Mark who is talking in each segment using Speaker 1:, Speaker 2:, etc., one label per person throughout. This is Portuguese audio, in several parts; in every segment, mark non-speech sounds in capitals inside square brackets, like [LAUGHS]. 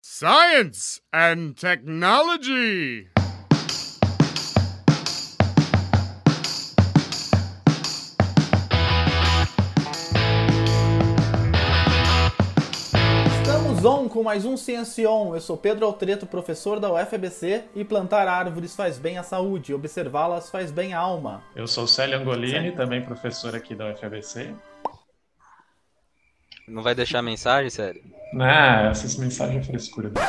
Speaker 1: Science and Technology.
Speaker 2: Estamos on com mais um Ciencion. Eu sou Pedro Altreto, professor da UFABC, e plantar árvores faz bem à saúde, observá-las faz bem à alma.
Speaker 3: Eu sou Célio Angolini, também professor aqui da UFABC.
Speaker 4: Não vai deixar mensagem, sério?
Speaker 3: Ah, essas mensagens é frescura. [LAUGHS]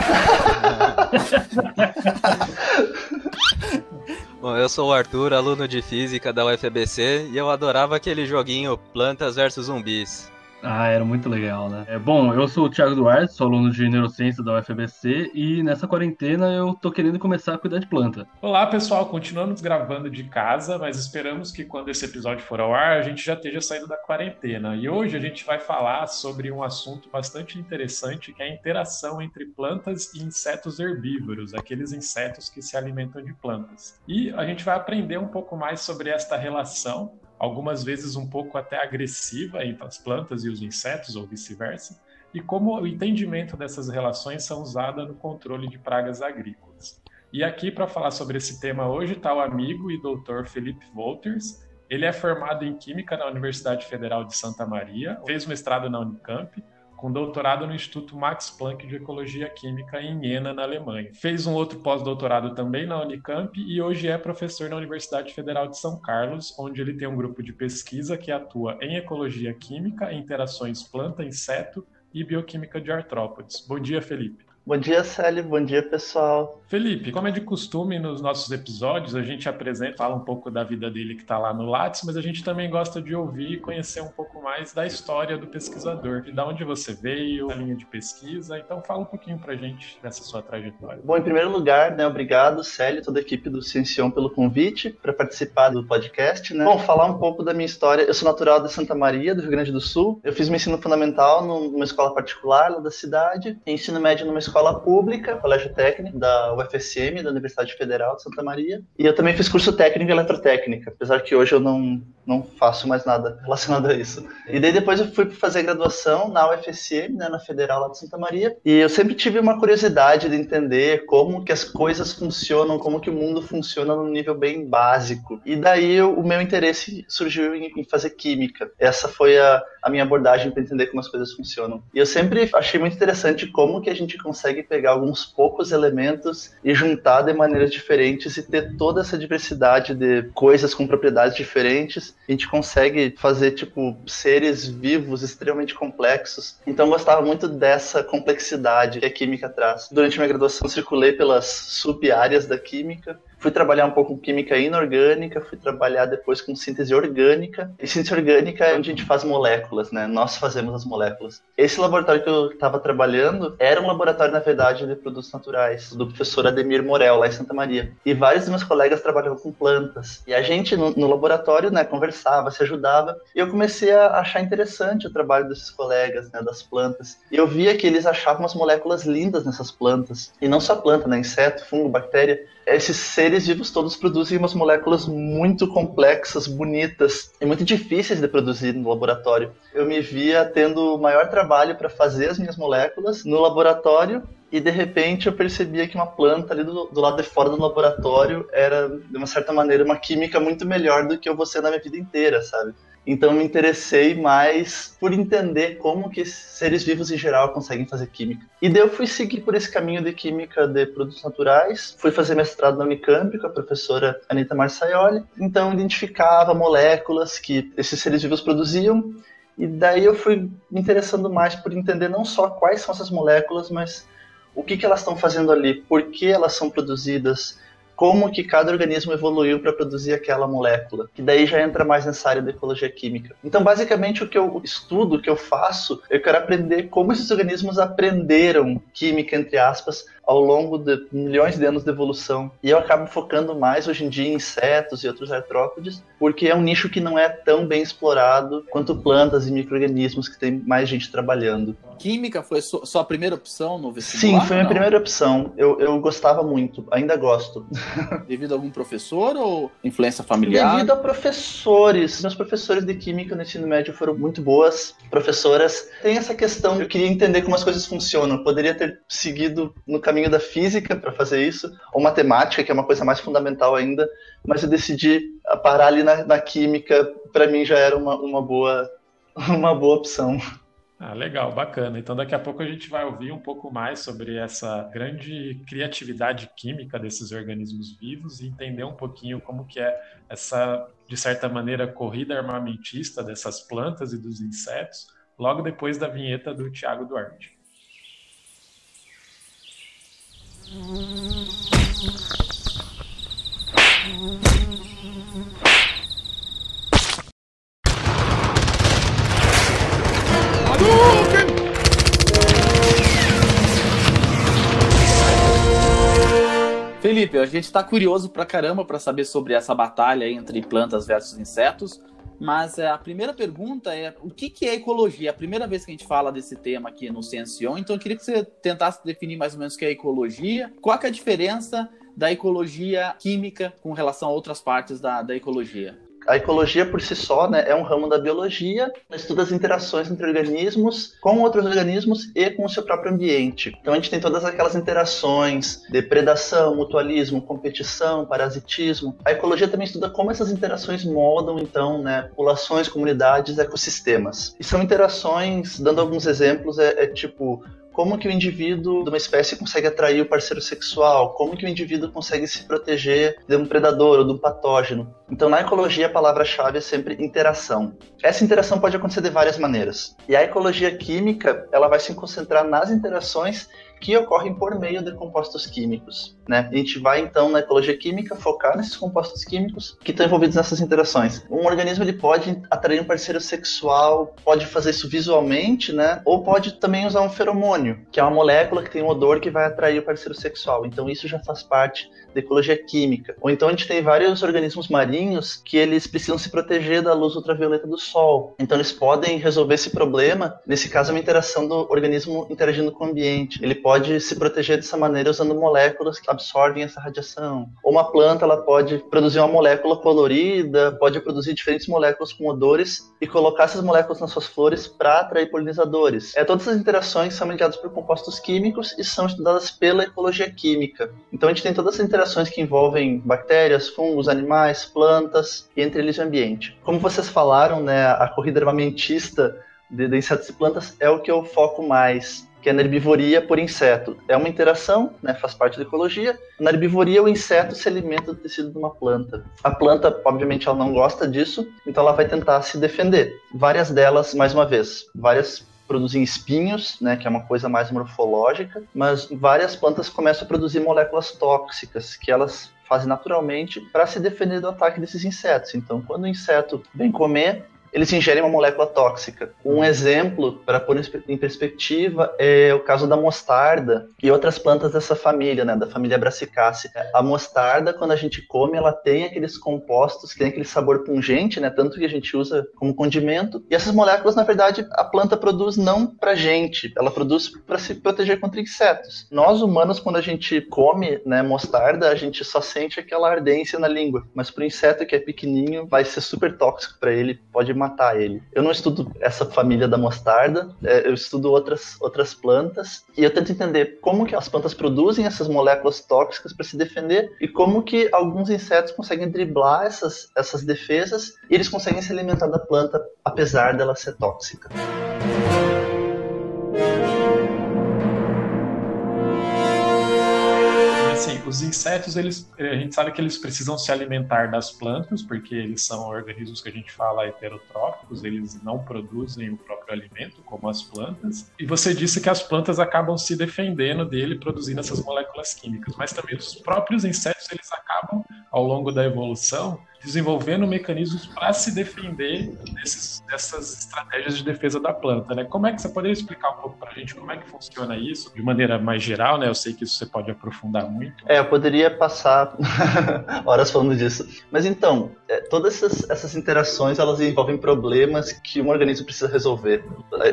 Speaker 4: Bom, eu sou o Arthur, aluno de física da UFABC, e eu adorava aquele joguinho Plantas vs Zumbis.
Speaker 5: Ah, era muito legal, né? É, bom, eu sou o Thiago Duarte, sou aluno de neurociência da UFABC e nessa quarentena eu tô querendo começar a cuidar de planta.
Speaker 3: Olá, pessoal. Continuamos gravando de casa, mas esperamos que quando esse episódio for ao ar, a gente já esteja saindo da quarentena. E hoje a gente vai falar sobre um assunto bastante interessante, que é a interação entre plantas e insetos herbívoros, aqueles insetos que se alimentam de plantas. E a gente vai aprender um pouco mais sobre esta relação algumas vezes um pouco até agressiva entre as plantas e os insetos, ou vice-versa, e como o entendimento dessas relações são usadas no controle de pragas agrícolas. E aqui para falar sobre esse tema hoje está o amigo e doutor Felipe Wolters. Ele é formado em Química na Universidade Federal de Santa Maria, fez mestrado na Unicamp, com doutorado no Instituto Max Planck de Ecologia Química em Jena, na Alemanha. Fez um outro pós-doutorado também na Unicamp e hoje é professor na Universidade Federal de São Carlos, onde ele tem um grupo de pesquisa que atua em ecologia química, interações planta-inseto e bioquímica de artrópodes. Bom dia, Felipe.
Speaker 6: Bom dia, Célio. Bom dia, pessoal.
Speaker 3: Felipe, como é de costume nos nossos episódios, a gente apresenta, fala um pouco da vida dele que está lá no Lattes, mas a gente também gosta de ouvir e conhecer um pouco mais da história do pesquisador, de onde você veio, a linha de pesquisa. Então, fala um pouquinho para a gente dessa sua trajetória.
Speaker 6: Bom, em primeiro lugar, né, obrigado, Célio, toda a equipe do Ciencion pelo convite para participar do podcast. Né? Bom, falar um pouco da minha história. Eu sou natural de Santa Maria, do Rio Grande do Sul. Eu fiz meu ensino fundamental numa escola particular lá da cidade, e ensino médio numa escola pública, colégio técnico da UFSM, da Universidade Federal de Santa Maria. E eu também fiz curso técnico em eletrotécnica, apesar que hoje eu não, não faço mais nada relacionado a isso. E daí depois eu fui fazer graduação na UFSM, né, na Federal lá de Santa Maria. E eu sempre tive uma curiosidade de entender como que as coisas funcionam, como que o mundo funciona num nível bem básico. E daí o meu interesse surgiu em, em fazer química. Essa foi a, a minha abordagem para entender como as coisas funcionam. E eu sempre achei muito interessante como que a gente consegue pegar alguns poucos elementos e juntar de maneiras diferentes e ter toda essa diversidade de coisas com propriedades diferentes. A gente consegue fazer, tipo, seres vivos extremamente complexos. Então eu gostava muito dessa complexidade que a química traz. Durante minha graduação circulei pelas sub-áreas da química Fui trabalhar um pouco com química inorgânica, fui trabalhar depois com síntese orgânica. E síntese orgânica é onde a gente faz moléculas, né? Nós fazemos as moléculas. Esse laboratório que eu estava trabalhando era um laboratório, na verdade, de produtos naturais, do professor Ademir Morel, lá em Santa Maria. E vários dos meus colegas trabalhavam com plantas. E a gente, no, no laboratório, né, conversava, se ajudava. E eu comecei a achar interessante o trabalho desses colegas, né, das plantas. E eu via que eles achavam as moléculas lindas nessas plantas. E não só planta, né? Inseto, fungo, bactéria esses seres vivos todos produzem umas moléculas muito complexas, bonitas e muito difíceis de produzir no laboratório. Eu me via tendo o maior trabalho para fazer as minhas moléculas no laboratório e de repente eu percebia que uma planta ali do, do, lado de fora do laboratório era, de uma certa maneira, uma química muito melhor do que eu vou ser na minha vida inteira, sabe? Então me interessei mais por entender como que seres vivos em geral conseguem fazer química. E daí eu fui seguir por esse caminho de química de produtos naturais, fui fazer mestrado na Unicamp com a professora Anita Marçaioli. Então identificava moléculas que esses seres vivos produziam e daí eu fui me interessando mais por entender não só quais são essas moléculas, mas o que, que elas estão fazendo ali, por que elas são produzidas, como que cada organismo evoluiu para produzir aquela molécula, que daí já entra mais nessa área da ecologia química. Então, basicamente, o que eu estudo, o que eu faço, eu quero aprender como esses organismos aprenderam química, entre aspas, ao longo de milhões de anos de evolução. E eu acabo focando mais hoje em dia em insetos e outros artrópodes, porque é um nicho que não é tão bem explorado quanto plantas e micro-organismos que tem mais gente trabalhando.
Speaker 2: Química foi sua primeira opção no vestibular?
Speaker 6: Sim, foi a minha primeira opção. Eu, eu gostava muito, ainda gosto. [LAUGHS]
Speaker 2: Devido a algum professor ou influência familiar?
Speaker 6: Devido a professores. Meus professores de química no ensino médio foram muito boas professoras. Tem essa questão, eu queria entender como as coisas funcionam. Eu poderia ter seguido no caminho da física para fazer isso, ou matemática, que é uma coisa mais fundamental ainda, mas eu decidi parar ali na, na química, para mim já era uma, uma, boa, [LAUGHS] uma boa opção.
Speaker 3: Ah, legal, bacana. Então daqui a pouco a gente vai ouvir um pouco mais sobre essa grande criatividade química desses organismos vivos e entender um pouquinho como que é essa, de certa maneira, corrida armamentista dessas plantas e dos insetos, logo depois da vinheta do Tiago Duarte.
Speaker 2: Felipe, a gente está curioso pra caramba para saber sobre essa batalha entre plantas versus insetos, mas é, a primeira pergunta é o que, que é ecologia? É a primeira vez que a gente fala desse tema aqui no Ciencion, então eu queria que você tentasse definir mais ou menos o que é ecologia, qual é a diferença da ecologia química com relação a outras partes da, da ecologia?
Speaker 6: A ecologia por si só né, é um ramo da biologia, estuda as interações entre organismos com outros organismos e com o seu próprio ambiente. Então a gente tem todas aquelas interações, depredação, mutualismo, competição, parasitismo. A ecologia também estuda como essas interações moldam então né, populações, comunidades, ecossistemas. E são interações, dando alguns exemplos, é, é tipo como que o indivíduo de uma espécie consegue atrair o parceiro sexual, como que o indivíduo consegue se proteger de um predador ou de um patógeno. Então, na ecologia, a palavra-chave é sempre interação. Essa interação pode acontecer de várias maneiras. E a ecologia química, ela vai se concentrar nas interações que ocorrem por meio de compostos químicos. Né? A gente vai então na ecologia química focar nesses compostos químicos que estão envolvidos nessas interações. Um organismo ele pode atrair um parceiro sexual, pode fazer isso visualmente, né? Ou pode também usar um feromônio, que é uma molécula que tem um odor que vai atrair o parceiro sexual. Então isso já faz parte da ecologia química. Ou então a gente tem vários organismos marinhos que eles precisam se proteger da luz ultravioleta do sol. Então eles podem resolver esse problema. Nesse caso é uma interação do organismo interagindo com o ambiente. Ele pode se proteger dessa maneira usando moléculas que absorvem essa radiação. Ou uma planta ela pode produzir uma molécula colorida, pode produzir diferentes moléculas com odores e colocar essas moléculas nas suas flores para atrair polinizadores. É, todas essas interações são mediadas por compostos químicos e são estudadas pela ecologia química. Então a gente tem todas essas interações que envolvem bactérias, fungos, animais, plantas e entre eles o ambiente. Como vocês falaram, né, a corrida armamentista de, de insetos e plantas é o que eu foco mais que é a herbivoria por inseto. É uma interação, né, faz parte da ecologia. Na herbivoria, o inseto se alimenta do tecido de uma planta. A planta, obviamente, ela não gosta disso, então ela vai tentar se defender. Várias delas, mais uma vez, várias produzem espinhos, né, que é uma coisa mais morfológica, mas várias plantas começam a produzir moléculas tóxicas que elas fazem naturalmente para se defender do ataque desses insetos. Então, quando o inseto vem comer, eles ingerem uma molécula tóxica. Um exemplo, para pôr em perspectiva, é o caso da mostarda e outras plantas dessa família, né, da família Brassicaceae. A mostarda, quando a gente come, ela tem aqueles compostos que tem aquele sabor pungente, né, tanto que a gente usa como condimento. E essas moléculas, na verdade, a planta produz não para gente, ela produz para se proteger contra insetos. Nós humanos, quando a gente come né, mostarda, a gente só sente aquela ardência na língua, mas para o inseto que é pequenininho, vai ser super tóxico para ele, pode matar ele. Eu não estudo essa família da mostarda, é, eu estudo outras, outras plantas e eu tento entender como que as plantas produzem essas moléculas tóxicas para se defender e como que alguns insetos conseguem driblar essas, essas defesas e eles conseguem se alimentar da planta apesar dela ser tóxica.
Speaker 3: Os insetos, eles, a gente sabe que eles precisam se alimentar das plantas, porque eles são organismos que a gente fala heterotróficos, eles não produzem o próprio alimento, como as plantas. E você disse que as plantas acabam se defendendo dele, produzindo essas moléculas químicas, mas também os próprios insetos, eles acabam, ao longo da evolução, desenvolvendo mecanismos para se defender desses, dessas estratégias de defesa da planta, né? Como é que você poderia explicar um pouco para a gente como é que funciona isso de maneira mais geral, né? Eu sei que isso você pode aprofundar muito.
Speaker 6: É, eu poderia passar [LAUGHS] horas falando disso, mas então é, todas essas, essas interações elas envolvem problemas que um organismo precisa resolver.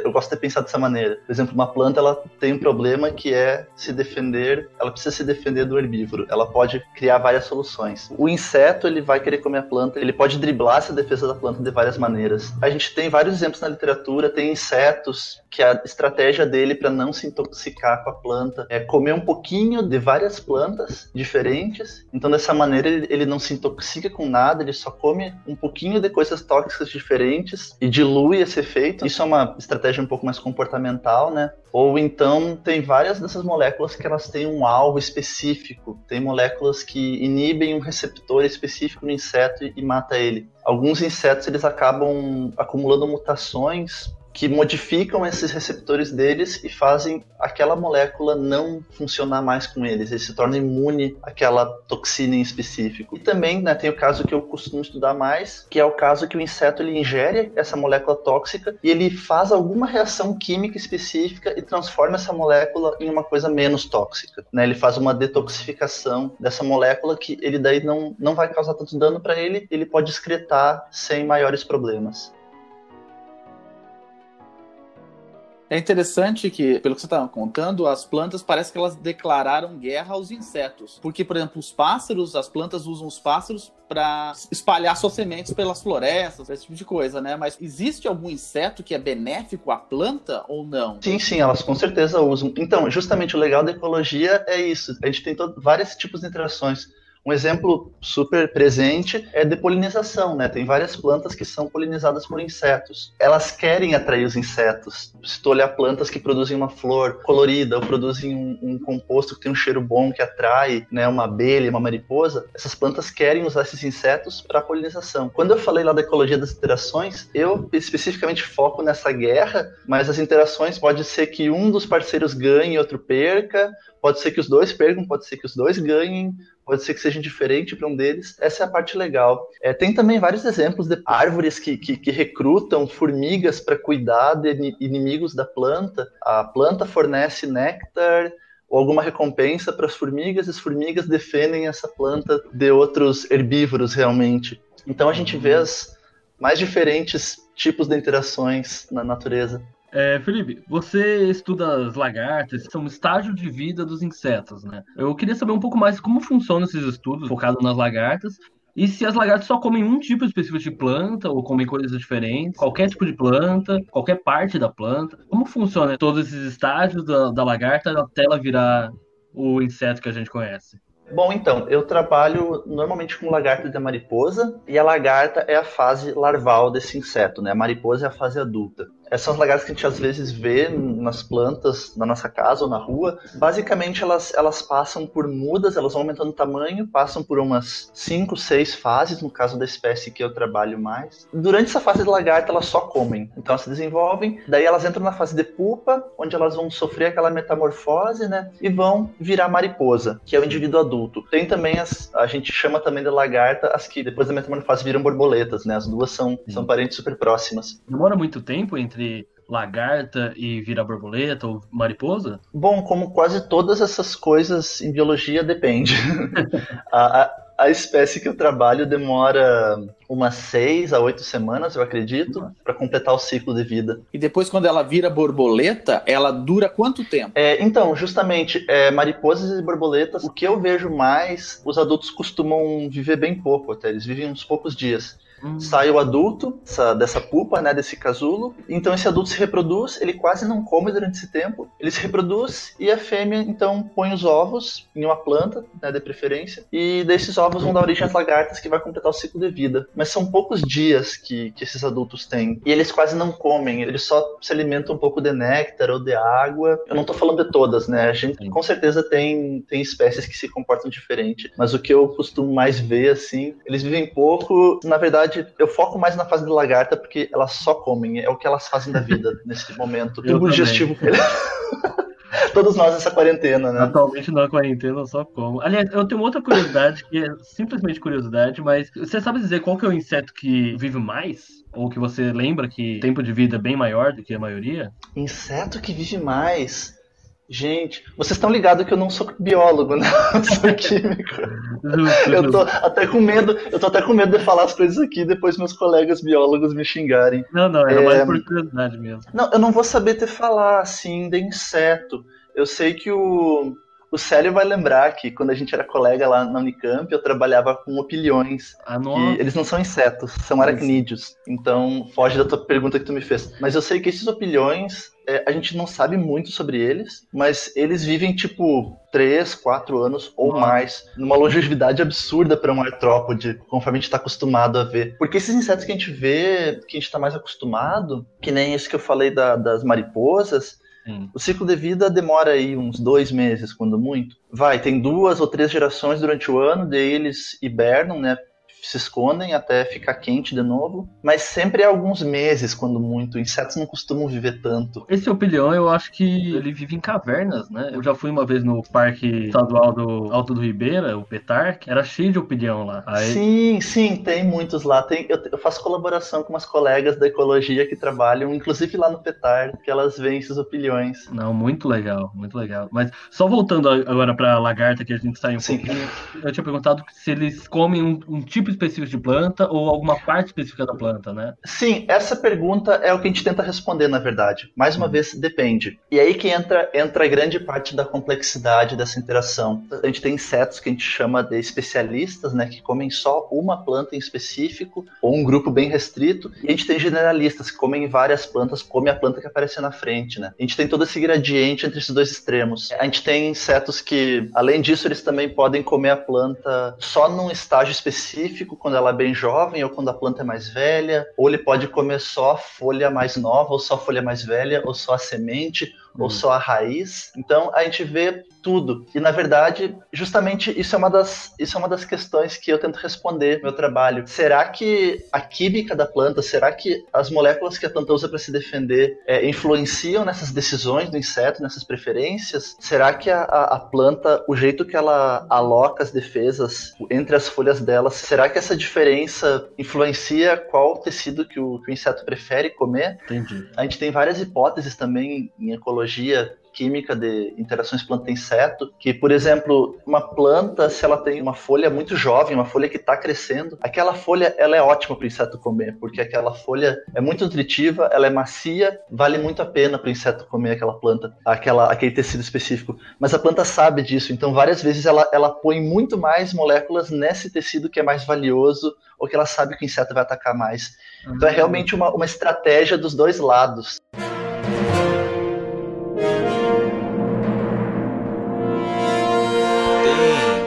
Speaker 6: Eu gosto de pensar dessa maneira. Por exemplo, uma planta ela tem um problema que é se defender, ela precisa se defender do herbívoro. Ela pode criar várias soluções. O inseto ele vai querer comer a planta, ele pode driblar essa defesa da planta de várias maneiras. A gente tem vários exemplos na literatura, tem insetos que a estratégia dele para não se intoxicar com a planta é comer um pouquinho de várias plantas diferentes. Então dessa maneira ele, ele não se intoxica com nada, ele só come um pouquinho de coisas tóxicas diferentes e dilui esse efeito. Isso é uma estratégia um pouco mais comportamental, né? Ou então tem várias dessas moléculas que elas têm um alvo específico. Tem moléculas que inibem um receptor específico no inseto e, e mata ele. Alguns insetos eles acabam acumulando mutações que modificam esses receptores deles e fazem aquela molécula não funcionar mais com eles. Ele se torna imune àquela toxina em específico. E também né, tem o caso que eu costumo estudar mais, que é o caso que o inseto ele ingere essa molécula tóxica e ele faz alguma reação química específica e transforma essa molécula em uma coisa menos tóxica. Né? Ele faz uma detoxificação dessa molécula que ele daí não, não vai causar tanto dano para ele, ele pode excretar sem maiores problemas.
Speaker 2: É interessante que, pelo que você estava contando, as plantas parece que elas declararam guerra aos insetos. Porque, por exemplo, os pássaros, as plantas usam os pássaros para espalhar suas sementes pelas florestas, esse tipo de coisa, né? Mas existe algum inseto que é benéfico à planta ou não?
Speaker 6: Sim, sim, elas com certeza usam. Então, justamente o legal da ecologia é isso. A gente tem todo, vários tipos de interações. Um exemplo super presente é de polinização, né? Tem várias plantas que são polinizadas por insetos. Elas querem atrair os insetos. Se tu olhar plantas que produzem uma flor colorida ou produzem um, um composto que tem um cheiro bom que atrai, né, uma abelha, uma mariposa, essas plantas querem usar esses insetos para polinização. Quando eu falei lá da ecologia das interações, eu especificamente foco nessa guerra, mas as interações pode ser que um dos parceiros ganhe e outro perca, pode ser que os dois percam, pode ser que os dois ganhem, pode ser que seja diferente para um deles. Essa é a parte legal. É, tem também vários exemplos de árvores que, que, que recrutam formigas para cuidar de inimigos da planta. A planta fornece néctar ou alguma recompensa para as formigas, e as formigas defendem essa planta de outros herbívoros realmente. Então a gente vê as mais diferentes tipos de interações na natureza.
Speaker 5: É, Felipe, você estuda as lagartas, são um estágio de vida dos insetos, né? Eu queria saber um pouco mais como funcionam esses estudos focados nas lagartas e se as lagartas só comem um tipo específico de planta ou comem coisas diferentes, qualquer tipo de planta, qualquer parte da planta. Como funciona todos esses estágios da, da lagarta até ela virar o inseto que a gente conhece?
Speaker 6: Bom, então, eu trabalho normalmente com lagarta de mariposa e a lagarta é a fase larval desse inseto, né? A mariposa é a fase adulta essas lagartas que a gente às vezes vê nas plantas na nossa casa ou na rua, basicamente elas, elas passam por mudas, elas vão aumentando o tamanho, passam por umas 5, 6 fases, no caso da espécie que eu trabalho mais. Durante essa fase de lagarta, elas só comem. Então elas se desenvolvem, daí elas entram na fase de pupa, onde elas vão sofrer aquela metamorfose, né? E vão virar mariposa, que é o indivíduo adulto. Tem também as. A gente chama também de lagarta as que depois da metamorfose viram borboletas, né? As duas são, são parentes super próximas.
Speaker 5: Demora muito tempo entre entre lagarta e vira borboleta ou mariposa?
Speaker 6: Bom, como quase todas essas coisas em biologia, depende. [LAUGHS] a, a, a, espécie que eu trabalho demora umas seis a oito semanas, eu acredito, para completar o ciclo de vida.
Speaker 2: E depois, quando ela vira borboleta, ela dura quanto tempo?
Speaker 6: É, então, justamente, é, mariposas e borboletas, o que eu vejo mais, os adultos costumam viver bem pouco até, eles vivem uns poucos dias. Hum. Sai o adulto dessa, dessa pupa, né, desse casulo. Então esse adulto se reproduz, ele quase não come durante esse tempo. Ele se reproduz e a fêmea então põe os ovos em uma planta, né, de preferência. E desses ovos vão dar origem às lagartas que vai completar o ciclo de vida. Mas são poucos dias que, que esses adultos têm. E eles quase não comem, eles só se alimentam um pouco de néctar ou de água. Eu não tô falando de todas, né? A gente com certeza tem, tem espécies que se comportam diferente. Mas o que eu costumo mais ver, assim, eles vivem pouco. Na verdade, verdade, eu foco mais na fase de lagarta, porque elas só comem, é o que elas fazem da vida [LAUGHS] nesse momento. Tubo digestivo. [LAUGHS] Todos nós nessa quarentena, né?
Speaker 5: Atualmente na quarentena eu só como. Aliás, eu tenho outra curiosidade, que é simplesmente curiosidade, mas você sabe dizer qual que é o inseto que vive mais? Ou que você lembra que o tempo de vida é bem maior do que a maioria?
Speaker 6: Inseto que vive mais. Gente, vocês estão ligados que eu não sou biólogo, né? [LAUGHS] Eu sou químico. Eu tô até com medo, eu tô até com medo de falar as coisas aqui e depois meus colegas biólogos me xingarem.
Speaker 5: Não, não, era
Speaker 6: É,
Speaker 5: mais por curiosidade mesmo.
Speaker 6: Não, eu não vou saber te falar assim de inseto. Eu sei que o, o Célio vai lembrar que quando a gente era colega lá na Unicamp, eu trabalhava com opilhões.
Speaker 5: Ah,
Speaker 6: que eles não são insetos, são aracnídeos. Então foge da tua pergunta que tu me fez. Mas eu sei que esses opilhões, é, a gente não sabe muito sobre eles, mas eles vivem tipo 3, 4 anos ou
Speaker 5: Nossa.
Speaker 6: mais, numa longevidade absurda para um artrópode, conforme a gente está acostumado a ver. Porque esses insetos que a gente vê, que a gente está mais acostumado, que nem esse que eu falei da- das mariposas,
Speaker 5: Hum.
Speaker 6: o ciclo de vida demora aí uns dois meses, quando muito. Vai, tem duas ou três gerações durante o ano, daí eles hibernam, né? Se escondem até ficar quente de novo, mas sempre é alguns meses, quando muito. Insetos não costumam viver tanto.
Speaker 5: Esse opilhão, eu acho que ele vive em cavernas, né? Eu já fui uma vez no Parque Estadual do Alto do Ribeira, o Petarc, era cheio de opilhão lá. Aí,
Speaker 6: Sim, sim, tem muitos lá. Tem, eu, eu faço colaboração com umas colegas da ecologia que trabalham, inclusive lá no Petar, que elas veem esses opilhões.
Speaker 5: Não, muito legal, muito legal. Mas só voltando agora pra lagarta, que a gente saiu um
Speaker 6: Sim.
Speaker 5: pouquinho, eu tinha perguntado se eles comem um, um tipo específico de planta ou alguma parte específica da planta, né?
Speaker 6: Sim, essa pergunta é o que a gente tenta responder, na verdade. Mais uma vez, depende. E aí que entra, entra grande parte da complexidade dessa interação. A gente tem insetos que a gente chama de especialistas, né, que comem só uma planta em específico, ou um grupo bem restrito. E a gente tem generalistas que comem várias plantas, comem a planta que aparece na frente, né? A gente tem todo esse gradiente entre esses dois extremos. A gente tem insetos que, além disso, eles também podem comer a planta só num estágio específico, quando ela é bem jovem ou quando a planta é mais velha, ou ele pode comer só a folha mais nova, ou só a folha mais velha, ou só a semente, ou só a raiz. Então a gente vê tudo. E na verdade, justamente isso é uma das, isso é uma das questões que eu tento responder no meu trabalho. Será que a química da planta, será que as moléculas que a planta usa para se defender é, influenciam nessas decisões do inseto, nessas preferências? Será que a, a, a planta, o jeito que ela aloca as defesas entre as folhas dela, será que essa diferença influencia qual tecido que o, que o inseto prefere comer?
Speaker 5: Entendi.
Speaker 6: A gente tem várias hipóteses também em ecologia química de interações planta-inseto, que, por exemplo, uma planta, se ela tem uma folha muito jovem, uma folha que está crescendo, aquela folha ela é ótima para o inseto comer, porque aquela folha é muito nutritiva, ela é macia, vale muito a pena para o inseto comer aquela planta, aquela, aquele tecido específico. Mas a planta sabe disso, então várias vezes ela, ela põe muito mais moléculas nesse tecido que é mais valioso, ou que ela sabe que o inseto vai atacar mais. Então é realmente uma, uma estratégia dos dois lados.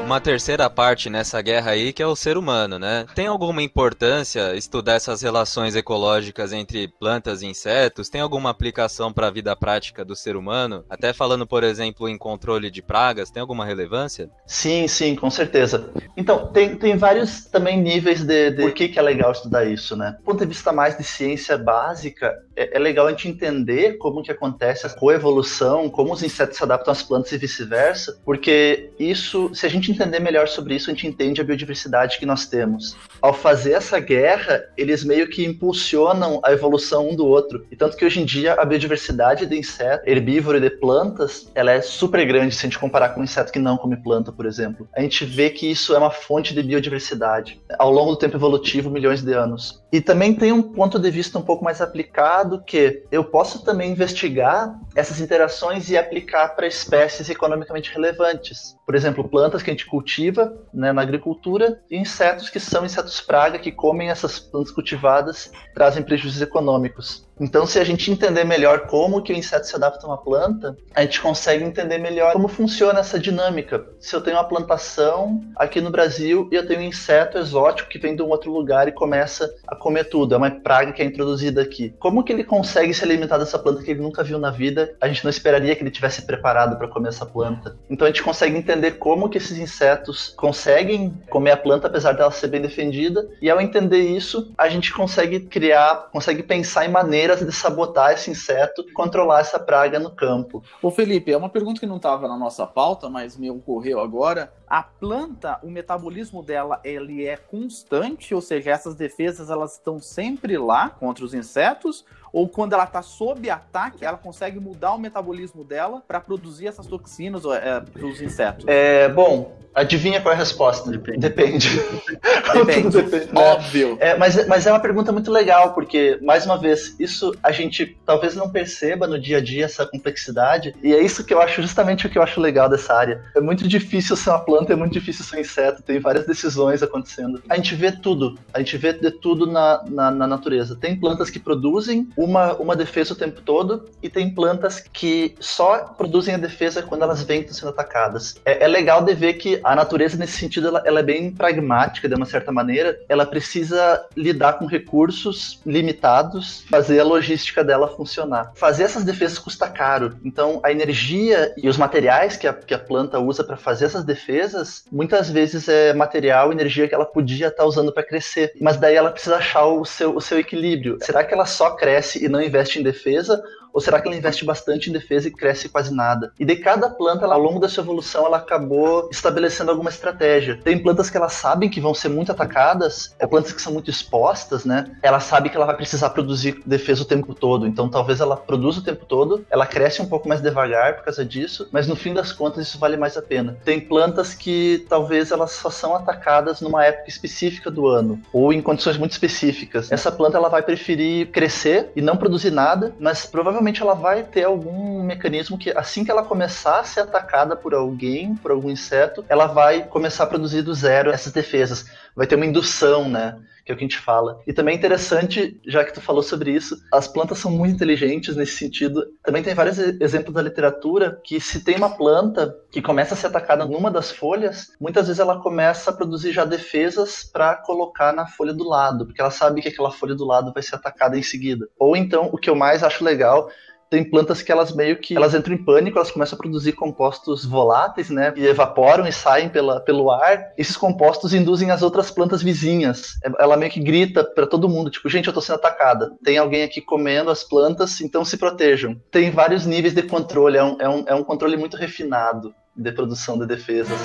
Speaker 4: Uma terceira parte nessa guerra aí que é o ser humano, né? Tem alguma importância estudar essas relações ecológicas entre plantas e insetos? Tem alguma aplicação para a vida prática do ser humano? Até falando, por exemplo, em controle de pragas, tem alguma relevância?
Speaker 6: Sim, sim, com certeza. Então, tem, tem vários também níveis de, de por que, que é legal estudar isso, né? Do ponto de vista mais de ciência básica, é, é legal a gente entender como que acontece a coevolução, como os insetos se adaptam às plantas e vice-versa, porque isso, se a gente entender melhor sobre isso, a gente entende a biodiversidade que nós temos. Ao fazer essa guerra, eles meio que impulsionam a evolução um do outro. E tanto que hoje em dia a biodiversidade de inseto, herbívoro e de plantas, ela é super grande se a gente comparar com um inseto que não come planta, por exemplo. A gente vê que isso é uma fonte de biodiversidade ao longo do tempo evolutivo, milhões de anos. E também tem um ponto de vista um pouco mais aplicado que eu posso também investigar essas interações e aplicar para espécies economicamente relevantes. Por exemplo, plantas que a gente cultiva né, na agricultura e insetos que são insetos praga que comem essas plantas cultivadas trazem prejuízos econômicos. Então, se a gente entender melhor como que o inseto se adapta a uma planta, a gente consegue entender melhor como funciona essa dinâmica. Se eu tenho uma plantação aqui no Brasil e eu tenho um inseto exótico que vem de um outro lugar e começa a comer tudo, é uma praga que é introduzida aqui. Como que ele consegue se alimentar dessa planta que ele nunca viu na vida? A gente não esperaria que ele tivesse preparado para comer essa planta. Então, a gente consegue entender como que esses insetos conseguem comer a planta apesar dela ser bem defendida. E ao entender isso, a gente consegue criar, consegue pensar em maneiras maneiras de sabotar esse inseto e controlar essa praga no campo.
Speaker 2: Ô Felipe, é uma pergunta que não estava na nossa pauta, mas me ocorreu agora. A planta, o metabolismo dela, ele é constante, ou seja, essas defesas elas estão sempre lá contra os insetos, ou quando ela está sob ataque, ela consegue mudar o metabolismo dela para produzir essas toxinas é, para os insetos?
Speaker 6: É, bom, adivinha qual é a resposta?
Speaker 5: Depende.
Speaker 6: Depende. [LAUGHS]
Speaker 2: Depende.
Speaker 6: Depende, né?
Speaker 2: Óbvio.
Speaker 6: É, mas, mas é uma pergunta muito legal, porque, mais uma vez, isso a gente talvez não perceba no dia a dia essa complexidade, e é isso que eu acho, justamente o que eu acho legal dessa área. É muito difícil ser uma planta, é muito difícil ser inseto, tem várias decisões acontecendo. A gente vê tudo, a gente vê de tudo na, na, na natureza. Tem plantas que produzem uma, uma defesa o tempo todo, e tem plantas que só produzem a defesa quando elas vêm sendo atacadas. É, é legal de ver que a natureza, nesse sentido, ela, ela é bem pragmática, de uma certa maneira. Ela precisa lidar com recursos limitados, fazer a logística dela funcionar. Fazer essas defesas custa caro. Então, a energia e os materiais que a, que a planta usa para fazer essas defesas, muitas vezes é material, energia que ela podia estar usando para crescer. Mas daí ela precisa achar o seu, o seu equilíbrio. Será que ela só cresce e não investe em defesa? Ou será que ela investe bastante em defesa e cresce quase nada? E de cada planta, ela, ao longo da sua evolução, ela acabou estabelecendo alguma estratégia. Tem plantas que elas sabem que vão ser muito atacadas, é plantas que são muito expostas, né? Ela sabe que ela vai precisar produzir defesa o tempo todo. Então, talvez ela produza o tempo todo, ela cresce um pouco mais devagar por causa disso, mas no fim das contas isso vale mais a pena. Tem plantas que talvez elas só são atacadas numa época específica do ano ou em condições muito específicas. Essa planta ela vai preferir crescer e não produzir nada, mas provavelmente provavelmente ela vai ter algum mecanismo que assim que ela começar a ser atacada por alguém, por algum inseto, ela vai começar a produzir do zero essas defesas. Vai ter uma indução, né? Que é o que a gente fala. E também é interessante, já que tu falou sobre isso, as plantas são muito inteligentes nesse sentido. Também tem vários exemplos da literatura que se tem uma planta que começa a ser atacada numa das folhas, muitas vezes ela começa a produzir já defesas para colocar na folha do lado, porque ela sabe que aquela folha do lado vai ser atacada em seguida. Ou então, o que eu mais acho legal tem plantas que elas meio que elas entram em pânico, elas começam a produzir compostos voláteis, né? E evaporam e saem pela, pelo ar. Esses compostos induzem as outras plantas vizinhas. Ela meio que grita para todo mundo, tipo, gente, eu tô sendo atacada. Tem alguém aqui comendo as plantas, então se protejam. Tem vários níveis de controle, é um, é um, é um controle muito refinado de produção de defesas.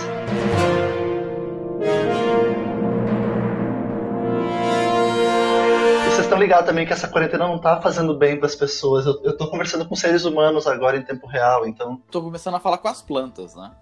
Speaker 6: Ligados também que essa quarentena não tá fazendo bem para as pessoas. Eu, eu tô conversando com seres humanos agora em tempo real, então.
Speaker 2: Tô começando a falar com as plantas, né?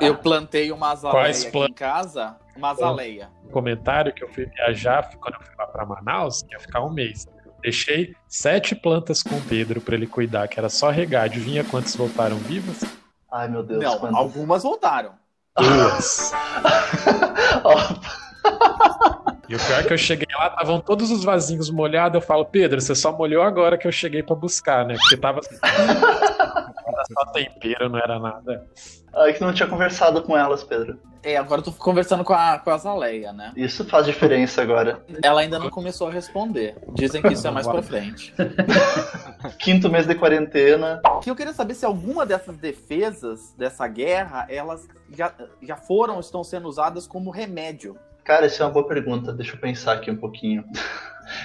Speaker 2: eu, eu, plantei uma azaleia aqui em casa, uma azaleia.
Speaker 3: Um comentário que eu fui viajar quando eu fui lá para Manaus, ia ficar um mês. Deixei sete plantas com o Pedro para ele cuidar, que era só regar. Adivinha quantas voltaram vivas?
Speaker 6: Ai, meu Deus.
Speaker 2: Não, quantas... algumas voltaram.
Speaker 3: Duas. [LAUGHS] E o pior é que eu cheguei lá, estavam todos os vasinhos molhados. Eu falo, Pedro, você só molhou agora que eu cheguei para buscar, né? Porque tava. era [LAUGHS] só tempero, não era nada.
Speaker 6: Ai, que não tinha conversado com elas, Pedro.
Speaker 2: É, agora eu tô conversando com a, com a Zaleia, né?
Speaker 6: Isso faz diferença agora.
Speaker 2: Ela ainda não começou a responder. Dizem que isso é mais pra frente. [LAUGHS]
Speaker 6: Quinto mês de quarentena.
Speaker 2: Que eu queria saber se alguma dessas defesas dessa guerra, elas já, já foram, estão sendo usadas como remédio
Speaker 6: Cara, essa é uma boa pergunta. Deixa eu pensar aqui um pouquinho.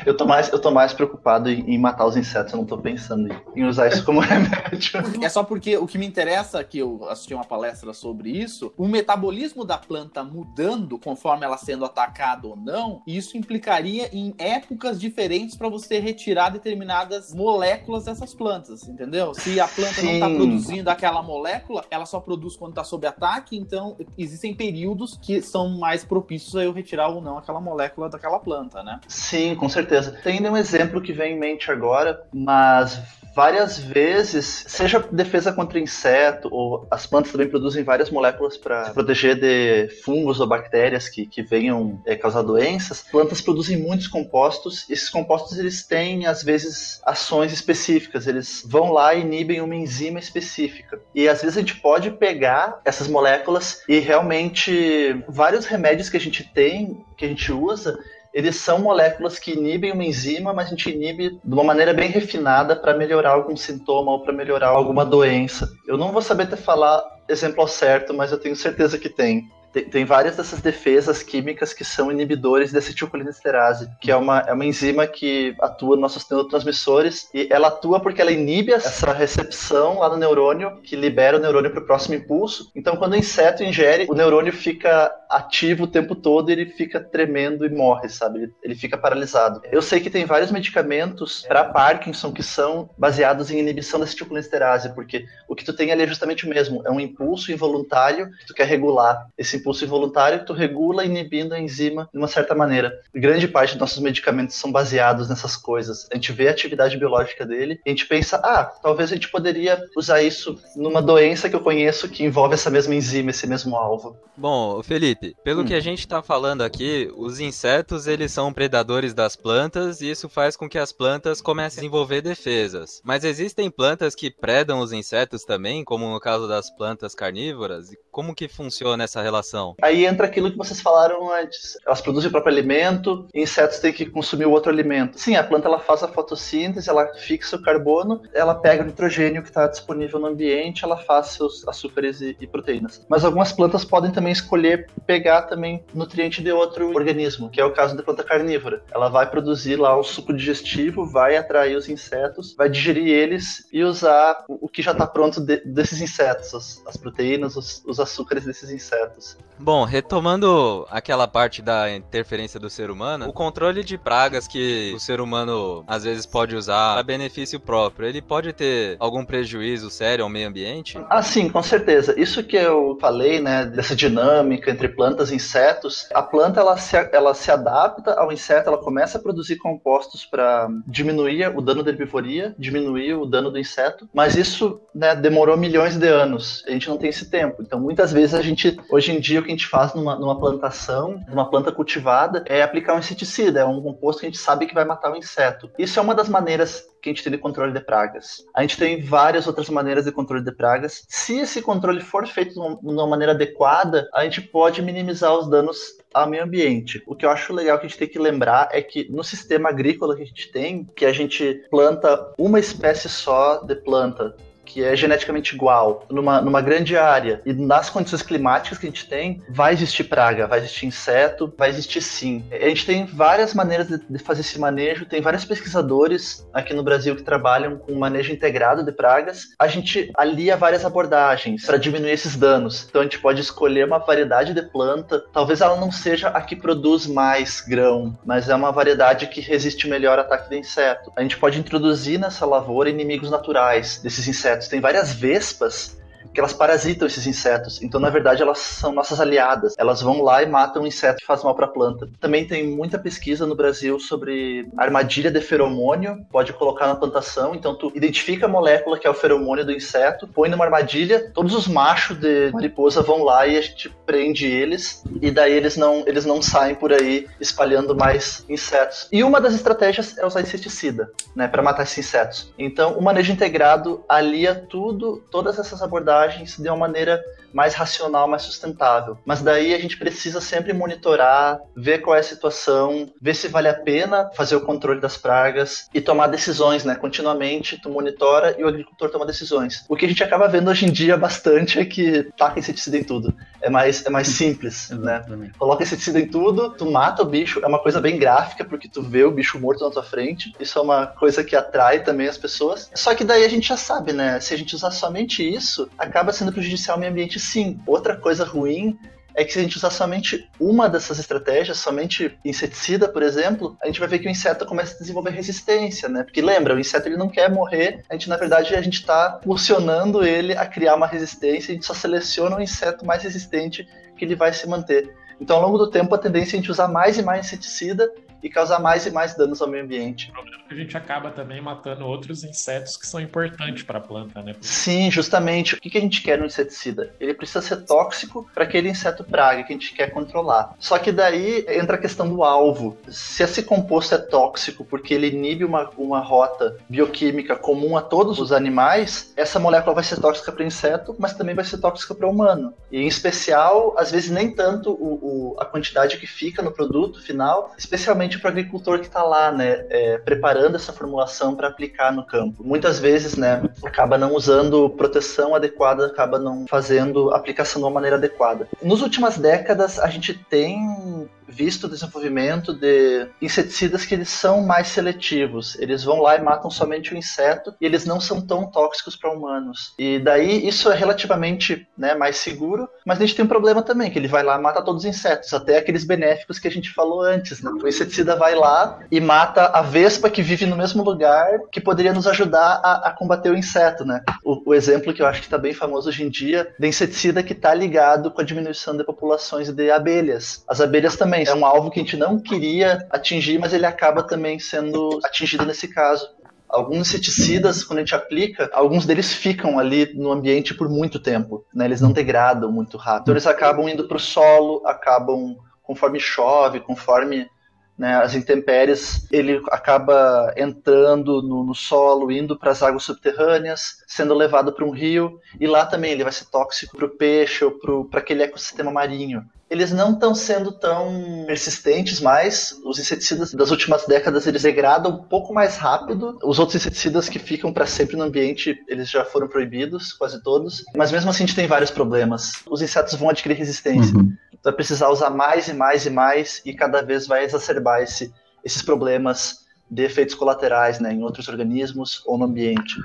Speaker 6: Eu tô mais, eu tô mais preocupado em, em matar os insetos, eu não tô pensando em, em, usar isso como [LAUGHS] remédio.
Speaker 2: É só porque o que me interessa, que eu assisti uma palestra sobre isso, o metabolismo da planta mudando conforme ela sendo atacada ou não, isso implicaria em épocas diferentes para você retirar determinadas moléculas dessas plantas, entendeu? Se a planta Sim. não tá produzindo aquela molécula, ela só produz quando tá sob ataque, então existem períodos que são mais propícios a eu retirar ou não aquela molécula daquela planta, né?
Speaker 6: Sim, com certeza. Tem nenhum exemplo que vem em mente agora, mas várias vezes, seja defesa contra inseto, ou as plantas também produzem várias moléculas para proteger de fungos ou bactérias que, que venham é, causar doenças. Plantas produzem muitos compostos. Esses compostos eles têm às vezes ações específicas. Eles vão lá e inibem uma enzima específica. E às vezes a gente pode pegar essas moléculas e realmente vários remédios que a gente tem, que a gente usa, eles são moléculas que inibem uma enzima, mas a gente inibe de uma maneira bem refinada para melhorar algum sintoma ou para melhorar alguma doença. Eu não vou saber te falar exemplo certo, mas eu tenho certeza que tem. Tem, tem, várias dessas defesas químicas que são inibidores da acetilcolinesterase, que é uma, é uma enzima que atua nos nossos neurotransmissores e ela atua porque ela inibe essa recepção lá no neurônio que libera o neurônio para o próximo impulso. Então, quando o inseto ingere, o neurônio fica ativo o tempo todo e ele fica tremendo e morre, sabe? Ele, ele fica paralisado. Eu sei que tem vários medicamentos para Parkinson que são baseados em inibição da acetilcolinesterase, porque o que tu tem ali é justamente o mesmo, é um impulso involuntário que tu quer regular. Esse impulso involuntário tu regula inibindo a enzima de uma certa maneira. Grande parte dos nossos medicamentos são baseados nessas coisas. A gente vê a atividade biológica dele e a gente pensa, ah, talvez a gente poderia usar isso numa doença que eu conheço que envolve essa mesma enzima, esse mesmo alvo.
Speaker 4: Bom, Felipe, pelo hum. que a gente está falando aqui, os insetos eles são predadores das plantas e isso faz com que as plantas comecem a desenvolver defesas. Mas existem plantas que predam os insetos também, como no caso das plantas carnívoras? E como que funciona essa relação?
Speaker 6: Aí entra aquilo que vocês falaram antes. Elas produzem o próprio alimento, insetos têm que consumir o outro alimento. Sim, a planta ela faz a fotossíntese, ela fixa o carbono, ela pega o nitrogênio que está disponível no ambiente, ela faz seus açúcares e, e proteínas. Mas algumas plantas podem também escolher pegar também nutriente de outro organismo, que é o caso da planta carnívora. Ela vai produzir lá o suco digestivo, vai atrair os insetos, vai digerir eles e usar o que já está pronto de, desses insetos, as, as proteínas, os, os açúcares desses insetos.
Speaker 4: Bom, retomando aquela parte da interferência do ser humano, o controle de pragas que o ser humano às vezes pode usar a benefício próprio, ele pode ter algum prejuízo sério ao meio ambiente?
Speaker 6: Ah, sim, com certeza. Isso que eu falei, né, dessa dinâmica entre plantas e insetos, a planta ela se, ela se adapta ao inseto, ela começa a produzir compostos para diminuir o dano da herbivoria, diminuir o dano do inseto, mas isso né, demorou milhões de anos. A gente não tem esse tempo. Então, muitas vezes a gente, hoje em dia, o que a gente faz numa, numa plantação, numa planta cultivada, é aplicar um inseticida, é um composto que a gente sabe que vai matar o inseto. Isso é uma das maneiras que a gente tem de controle de pragas. A gente tem várias outras maneiras de controle de pragas. Se esse controle for feito de uma maneira adequada, a gente pode minimizar os danos ao meio ambiente. O que eu acho legal que a gente tem que lembrar é que no sistema agrícola que a gente tem, que a gente planta uma espécie só de planta que é geneticamente igual, numa, numa grande área, e nas condições climáticas que a gente tem, vai existir praga, vai existir inseto, vai existir sim. A gente tem várias maneiras de, de fazer esse manejo, tem vários pesquisadores aqui no Brasil que trabalham com manejo integrado de pragas. A gente alia várias abordagens para diminuir esses danos. Então a gente pode escolher uma variedade de planta, talvez ela não seja a que produz mais grão, mas é uma variedade que resiste melhor ao ataque de inseto. A gente pode introduzir nessa lavoura inimigos naturais desses insetos insetos. Tem várias vespas que elas parasitam esses insetos. Então, na verdade, elas são nossas aliadas. Elas vão lá e matam o inseto que faz mal para a planta. Também tem muita pesquisa no Brasil sobre armadilha de feromônio, pode colocar na plantação. Então, tu identifica a molécula que é o feromônio do inseto, põe numa armadilha, todos os machos de mariposa vão lá e a gente prende eles, e daí eles não, eles não saem por aí espalhando mais insetos. E uma das estratégias é usar inseticida, né, para matar esses insetos. Então, o manejo integrado alia tudo, todas essas abordagens de uma maneira mais racional, mais sustentável. Mas daí a gente precisa sempre monitorar, ver qual é a situação, ver se vale a pena fazer o controle das pragas e tomar decisões, né? Continuamente tu monitora e o agricultor toma decisões. O que a gente acaba vendo hoje em dia bastante é que taca inseticida em tudo. É mais, é mais simples, né? Coloca inseticida em tudo, tu mata o bicho, é uma coisa bem gráfica porque tu vê o bicho morto na tua frente. Isso é uma coisa que atrai também as pessoas. Só que daí a gente já sabe, né? Se a gente usar somente isso, acaba sendo prejudicial ao meio ambiente sim. Outra coisa ruim é que se a gente usar somente uma dessas estratégias, somente inseticida, por exemplo, a gente vai ver que o inseto começa a desenvolver resistência, né? Porque lembra, o inseto ele não quer morrer, a gente na verdade a gente está impulsionando ele a criar uma resistência, a gente só seleciona o inseto mais resistente que ele vai se manter. Então, ao longo do tempo, a tendência é a gente usar mais e mais inseticida e causar mais e mais danos ao meio ambiente.
Speaker 3: O problema é que a gente acaba também matando outros insetos que são importantes para a planta, né?
Speaker 6: Sim, justamente. O que a gente quer no inseticida? Ele precisa ser tóxico para aquele inseto praga que a gente quer controlar. Só que daí entra a questão do alvo. Se esse composto é tóxico porque ele inibe uma, uma rota bioquímica comum a todos os animais, essa molécula vai ser tóxica para o inseto, mas também vai ser tóxica para o humano. E em especial, às vezes nem tanto o, o, a quantidade que fica no produto final, especialmente principalmente para o agricultor que está lá, né, é, preparando essa formulação para aplicar no campo. Muitas vezes, né, acaba não usando proteção adequada, acaba não fazendo aplicação de uma maneira adequada. Nos últimas décadas, a gente tem visto o desenvolvimento de inseticidas que eles são mais seletivos. Eles vão lá e matam somente o inseto e eles não são tão tóxicos para humanos. E daí isso é relativamente né, mais seguro, mas a gente tem um problema também, que ele vai lá e mata todos os insetos, até aqueles benéficos que a gente falou antes. Né? O inseticida vai lá e mata a vespa que vive no mesmo lugar, que poderia nos ajudar a, a combater o inseto. Né? O, o, exemplo que eu acho que está bem famoso hoje em dia, de inseticida que está ligado com a diminuição de populações de abelhas. As abelhas também é um alvo que a gente não queria atingir, mas ele acaba também sendo atingido nesse caso. Alguns inseticidas, quando a gente aplica, alguns deles ficam ali no ambiente por muito tempo, né? Eles não degradam muito rápido. Então eles acabam indo para o solo, acabam conforme chove, conforme né, as intempéries, ele acaba entrando no, no solo, indo para as águas subterrâneas, sendo levado para um rio, e lá também ele vai ser tóxico para o peixe ou para aquele ecossistema marinho eles não estão sendo tão persistentes mais. Os inseticidas das últimas décadas eles degradam um pouco mais rápido. Os outros inseticidas que ficam para sempre no ambiente, eles já foram proibidos, quase todos. Mas mesmo assim a gente tem vários problemas. Os insetos vão adquirir resistência. Uhum. Vai precisar usar mais e mais e mais e cada vez vai exacerbar esse, esses problemas de efeitos colaterais né, em outros organismos ou no ambiente.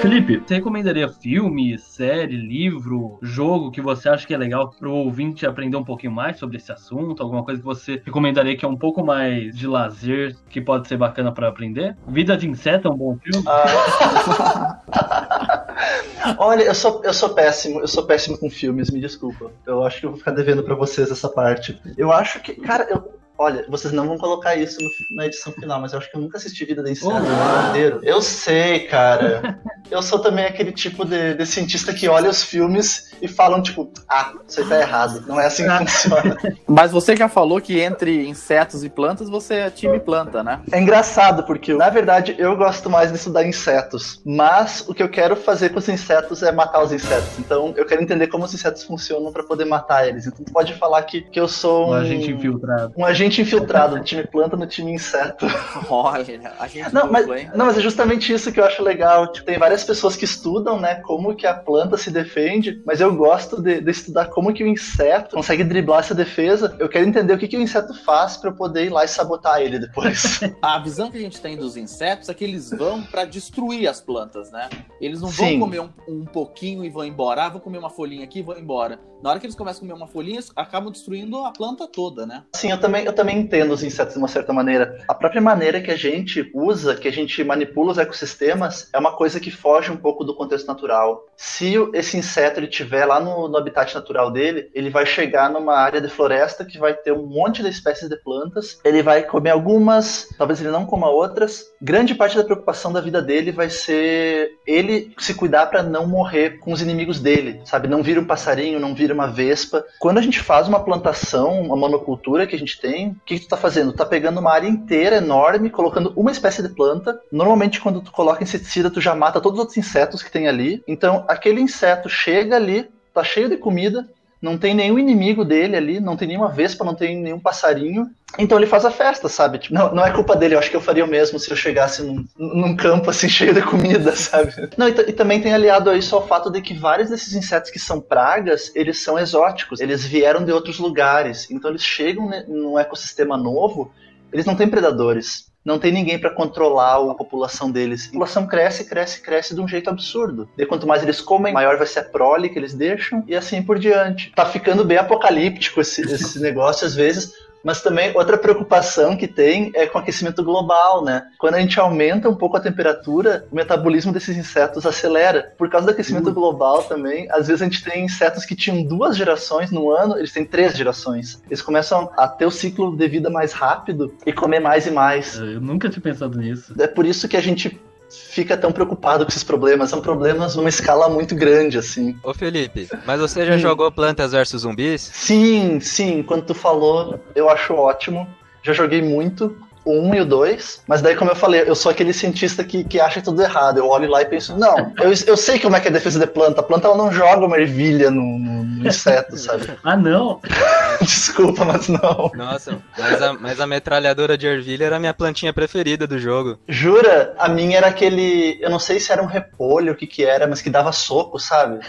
Speaker 5: Felipe, você recomendaria filme, série, livro, jogo que você acha que é legal para o ouvinte aprender um pouquinho mais sobre esse assunto? Alguma coisa que você recomendaria que é um pouco mais de lazer, que pode ser bacana para aprender? Vida de Inseto é um bom filme? Ah. [LAUGHS]
Speaker 6: Olha, eu sou, eu sou péssimo, eu sou péssimo com filmes, me desculpa. Eu acho que eu vou ficar devendo para vocês essa parte. Eu acho que, cara, eu, Olha, vocês não vão colocar isso no, na edição final, mas eu acho que eu nunca assisti Vida da Inseto oh, inteiro. Eu sei, cara. eu sou também aquele tipo de, de, cientista que olha os filmes e falam, tipo, ah, isso aí tá errado. Não é assim que ah. funciona. [LAUGHS]
Speaker 2: Mas você já falou que entre insetos e plantas você é time planta, né?
Speaker 6: É engraçado, porque na verdade eu gosto mais de estudar insetos. Mas o que eu quero fazer com os insetos é matar os insetos. Então eu quero entender como os insetos funcionam para poder matar eles. Então tu pode falar que, que eu sou um,
Speaker 5: um agente infiltrado.
Speaker 6: Um agente infiltrado do time planta no time inseto. [LAUGHS]
Speaker 2: Olha, a gente
Speaker 6: não, mas, não, mas é justamente isso que eu acho legal. Tipo, tem várias pessoas que estudam, né, como que a planta se defende, mas eu gosto de, de estudar como que o inseto consegue driblar essa defesa. Eu quero entender o que, que o inseto faz para eu poder ir lá e sabotar ele depois. [LAUGHS] [LAUGHS]
Speaker 2: a visão que a gente tem dos insetos é que eles vão para destruir as plantas, né? Eles não vão Sim. comer um, um pouquinho e vão embora. Ah, vou comer uma folhinha aqui e vou embora. Na hora que eles começam a comer uma folhinha, acabam destruindo a planta toda, né?
Speaker 6: Sim, eu também, eu também entendo os insetos de uma certa maneira. A própria maneira que a gente usa, que a gente manipula os ecossistemas, é uma coisa que foge um pouco do contexto natural. Se esse inseto ele tiver lá no, no habitat natural dele, ele vai chegar numa área de floresta que vai ter um monte de espécies de plantas. Ele vai comer algumas, talvez ele não coma outras. Grande parte da preocupação da vida dele vai ser ele se cuidar para não morrer com os inimigos dele, sabe? Não vira um passarinho, não vira uma vespa. Quando a gente faz uma plantação, uma monocultura que a gente tem, que, que tu tá fazendo? Tá pegando uma área inteira, enorme, colocando uma espécie de planta. Normalmente, quando tu coloca inseticida, tu já mata todos os outros insetos que tem ali. Então, aquele inseto chega ali, tá cheio de comida, não tem nenhum inimigo dele ali, não tem nenhuma vespa, não tem nenhum passarinho. Então ele faz a festa, sabe? Tipo, não, não é culpa dele, eu acho que eu faria o mesmo se eu chegasse num, num campo assim [LAUGHS] cheio de comida, sabe? Não, e, e, também tem aliado a isso ao fato de que vários desses insetos que são pragas, eles são exóticos, eles vieram de outros lugares, então eles chegam num ecossistema novo, eles não têm predadores não tem ninguém para controlar a população deles. A população cresce, cresce, cresce de um jeito absurdo. E quanto mais eles comem, maior vai ser a prole que eles deixam e assim por diante. Tá ficando bem apocalíptico esse, esse [LAUGHS] negócio às vezes, mas também outra preocupação que tem é com o aquecimento global, né? Quando a gente aumenta um pouco a temperatura, o metabolismo desses insetos acelera. Por causa do aquecimento uhum. global também, às vezes a gente tem insetos que tinham duas gerações no ano, eles têm três gerações. Eles começam a ter o ciclo de vida mais rápido e comer mais e mais.
Speaker 5: Eu nunca tinha pensado nisso.
Speaker 6: É por isso que a gente fica tão preocupado com esses problemas. São problemas numa escala muito grande, assim.
Speaker 4: Ô Felipe, mas você já jogou Plantas vs Zumbis?
Speaker 6: Sim, sim. Quando tu falou, eu acho ótimo. Já joguei muito. O 1 e o 2, mas daí, como eu falei, eu sou aquele cientista que, que acha tudo errado. Eu olho lá e penso, não, eu, eu sei como é que é a defesa de planta. A planta ela não joga uma ervilha no, no, no inseto, sabe? [LAUGHS]
Speaker 5: ah, não? [LAUGHS]
Speaker 6: Desculpa, mas não.
Speaker 4: Nossa, mas a, mas a metralhadora de ervilha era a minha plantinha preferida do jogo.
Speaker 6: Jura? A minha era aquele. Eu não sei se era um repolho, o que que era, mas que dava soco, sabe?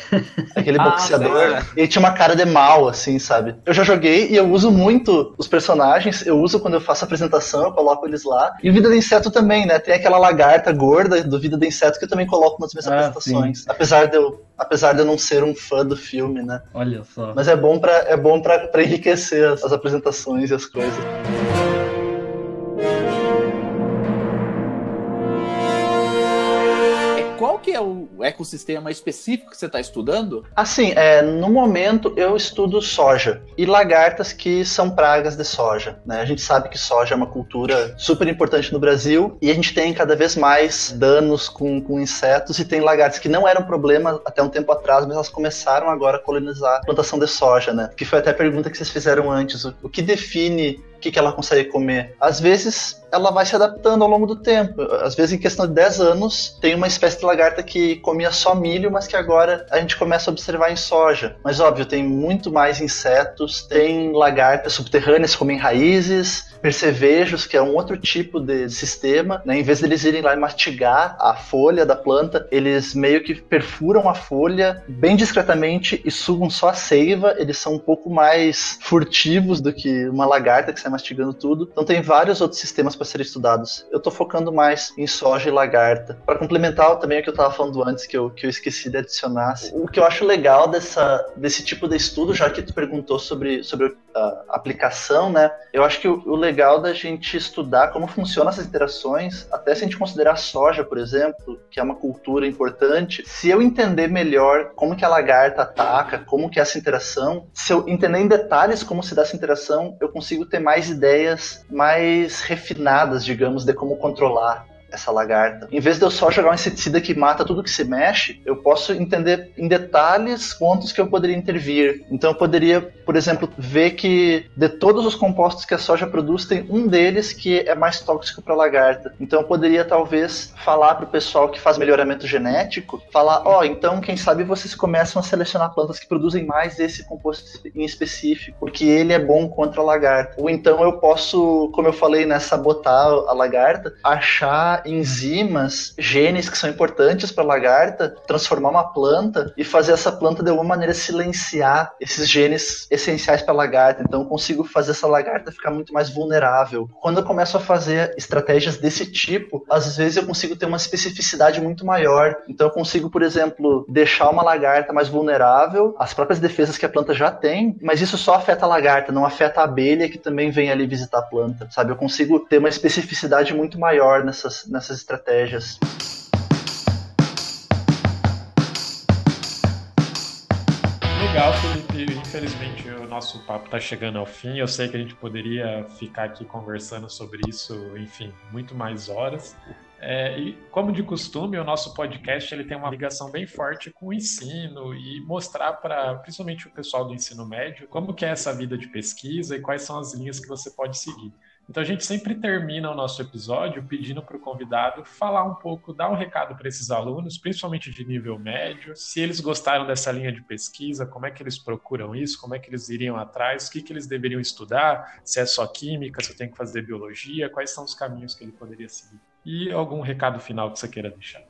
Speaker 6: Aquele [LAUGHS]
Speaker 2: Ah,
Speaker 6: boxeador.
Speaker 4: sei.
Speaker 6: Ele tinha uma cara de mal, assim, sabe? Eu já joguei e eu uso muito os personagens. Eu uso quando eu faço apresentação, eu coloco eles lá. E o Vida de Inseto também, né? Tem aquela lagarta gorda do Vida de Inseto que eu também coloco nas minhas
Speaker 5: Ah,
Speaker 6: apresentações. Apesar de, eu, apesar de eu não ser um fã do filme, né?
Speaker 5: Olha só.
Speaker 6: Mas é bom pra, é bom pra enriquecer as, as apresentações e as coisas.
Speaker 2: O ecossistema específico que você está estudando?
Speaker 6: Assim, é, no momento eu estudo soja e lagartas que são pragas de soja. Né? A gente sabe que soja é uma cultura super importante no Brasil e a gente tem cada vez mais danos com, com insetos e tem lagartas que não eram problema até um tempo atrás, mas elas começaram agora a colonizar a plantação de soja, né? Que foi até a pergunta que vocês fizeram antes. O, o que define que, que ela consegue comer? Às vezes ela vai se adaptando ao longo do tempo. Às vezes, em questão de 10 anos, tem uma espécie de lagarta que comia só milho, mas que agora a gente começa a observar em soja. Mas óbvio, tem muito mais insetos, tem lagartas subterrâneas que comem raízes, percevejos, que é um outro tipo de sistema. Né? Em vez deles irem lá e mastigar a folha da planta, eles meio que perfuram a folha bem discretamente e sugam só a seiva. Eles são um pouco mais furtivos do que uma lagarta que sai mastigando tudo. Então tem vários outros sistemas para serem estudados. Eu estou focando mais em soja e lagarta. Para complementar também o que eu estava falando antes, que eu, que eu esqueci de adicionar. O que eu acho legal dessa, desse tipo de estudo, já que tu perguntou sobre, sobre aplicação, né? Eu acho que o, o legal da gente estudar como funcionam essas interações, até se a gente considerar a soja, por exemplo, que é uma cultura importante, se eu entender melhor como que a lagarta ataca, como que é essa interação, se eu entender em detalhes como se dá essa interação, eu consigo ter mais ideias mais refinadas, digamos, de como controlar essa lagarta. Em vez de eu só jogar um inseticida que mata tudo que se mexe, eu posso entender em detalhes pontos que eu poderia intervir. Então eu poderia, por exemplo, ver que de todos os compostos que a soja produz, tem um deles que é mais tóxico para a lagarta. Então eu poderia talvez falar para o pessoal que faz melhoramento genético, falar, ó, oh, então quem sabe vocês começam a selecionar plantas que produzem mais esse composto em específico, porque ele é bom contra a lagarta. Ou então eu posso, como eu falei, né, sabotar a lagarta, achar enzimas, genes que são importantes para a lagarta, transformar uma planta e fazer essa planta de alguma maneira silenciar esses genes essenciais para lagarta. Então eu consigo fazer essa lagarta ficar muito mais vulnerável. Quando eu começo a fazer estratégias desse tipo, às vezes eu consigo ter uma especificidade muito maior. Então eu consigo, por exemplo, deixar uma lagarta mais vulnerável às próprias defesas que a planta já tem, mas isso só afeta a lagarta, não afeta a abelha que também vem ali visitar a planta, sabe? Eu consigo ter uma especificidade muito maior nessas, nessas estratégias.
Speaker 3: Legal, Felipe. Infelizmente o nosso papo está chegando ao fim. Eu sei que a gente poderia ficar aqui conversando sobre isso, enfim, muito mais horas. É, e como de costume, o nosso podcast ele tem uma ligação bem forte com o ensino e mostrar para principalmente o pessoal do ensino médio como que é essa vida de pesquisa e quais são as linhas que você pode seguir. Então a gente sempre termina o nosso episódio pedindo para o convidado falar um pouco, dar um recado para esses alunos, principalmente de nível médio, se eles gostaram dessa linha de pesquisa, como é que eles procuram isso, como é que eles iriam atrás, o que, que eles deveriam estudar, se é só química, se tem que fazer biologia, quais são os caminhos que ele poderia seguir. E algum recado final que você queira deixar?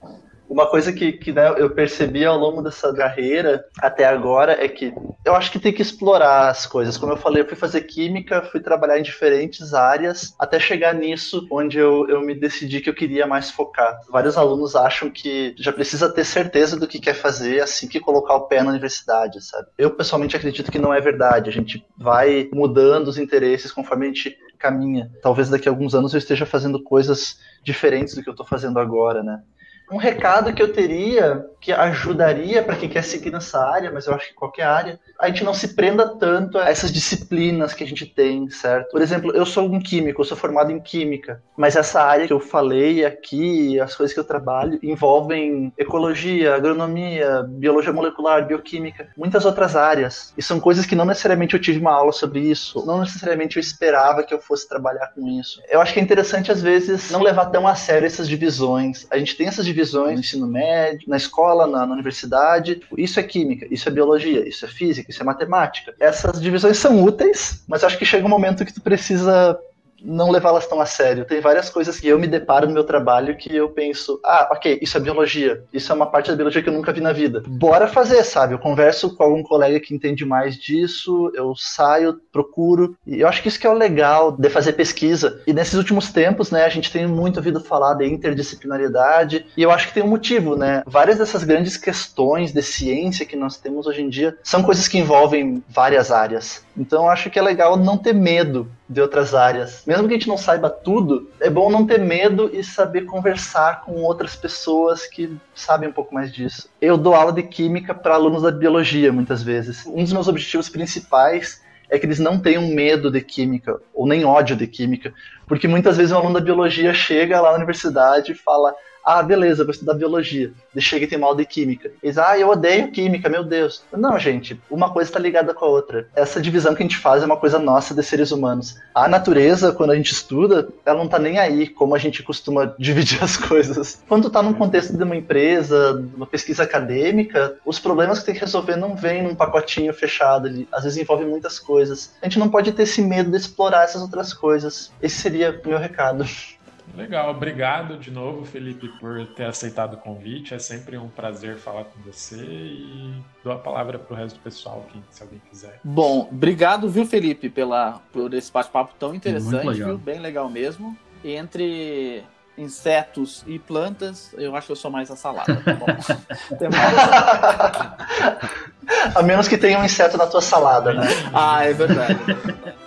Speaker 6: Uma coisa que, que né, eu percebi ao longo dessa carreira até agora é que eu acho que tem que explorar as coisas. Como eu falei, eu fui fazer química, fui trabalhar em diferentes áreas, até chegar nisso onde eu, eu me decidi que eu queria mais focar. Vários alunos acham que já precisa ter certeza do que quer fazer assim que colocar o pé na universidade, sabe? Eu pessoalmente acredito que não é verdade. A gente vai mudando os interesses conforme a gente caminha. Talvez daqui a alguns anos eu esteja fazendo coisas diferentes do que eu estou fazendo agora, né? Um recado que eu teria, que ajudaria para quem quer seguir nessa área, mas eu acho que qualquer área, a gente não se prenda tanto a essas disciplinas que a gente tem, certo? Por exemplo, eu sou um químico, eu sou formado em química, mas essa área que eu falei aqui, as coisas que eu trabalho, envolvem ecologia, agronomia, biologia molecular, bioquímica, muitas outras áreas. E são coisas que não necessariamente eu tive uma aula sobre isso, não necessariamente eu esperava que eu fosse trabalhar com isso. Eu acho que é interessante, às vezes, não levar tão a sério essas divisões. A gente tem essas divisões no ensino médio, na escola, na, na universidade. Isso é química, isso é biologia, isso é física, isso é matemática. Essas divisões são úteis, mas acho que chega um momento que tu precisa não levá-las tão a sério. Tem várias coisas que eu me deparo no meu trabalho que eu penso, ah, ok, isso é biologia. Isso é uma parte da biologia que eu nunca vi na vida. Bora fazer, sabe? Eu converso com algum colega que entende mais disso, eu saio, procuro. E eu acho que isso que é o legal de fazer pesquisa. E nesses últimos tempos, né, a gente tem muito ouvido falar de interdisciplinaridade. E eu acho que tem um motivo, né? Várias dessas grandes questões de ciência que nós temos hoje em dia são coisas que envolvem várias áreas. Então eu acho que é legal não ter medo de outras áreas. Mesmo que a gente não saiba tudo, é bom não ter medo e saber conversar com outras pessoas que sabem um pouco mais disso. Eu dou aula de química para alunos da biologia muitas vezes. Um dos meus objetivos principais é que eles não tenham medo de química ou nem ódio de química, porque muitas vezes um aluno da biologia chega lá na universidade e fala: ah, beleza, vou estudar biologia. Chega e tem mal de química. Eles, ah, eu odeio química, meu Deus. Não, gente, uma coisa está ligada com a outra. Essa divisão que a gente faz é uma coisa nossa de seres humanos. A natureza, quando a gente estuda, ela não tá nem aí como a gente costuma [LAUGHS] dividir as coisas. Quando tu tá num contexto de uma empresa, de uma pesquisa acadêmica, os problemas que tem que resolver não vêm num pacotinho fechado ali. Às vezes envolve muitas coisas. A gente não pode ter esse medo de explorar essas outras coisas. Esse seria o meu recado. [LAUGHS]
Speaker 3: Legal, obrigado de novo, Felipe, por ter aceitado o convite. É sempre um prazer falar com você e dou a palavra para o resto do pessoal, quem, se alguém quiser.
Speaker 2: Bom, obrigado, viu, Felipe, pela, por esse bate-papo tão interessante, legal. viu? Bem legal mesmo. Entre insetos e plantas, eu acho que eu sou mais a salada. Tá bom. [LAUGHS]
Speaker 6: a menos que tenha um inseto na tua salada, né?
Speaker 2: ah, é verdade. É verdade.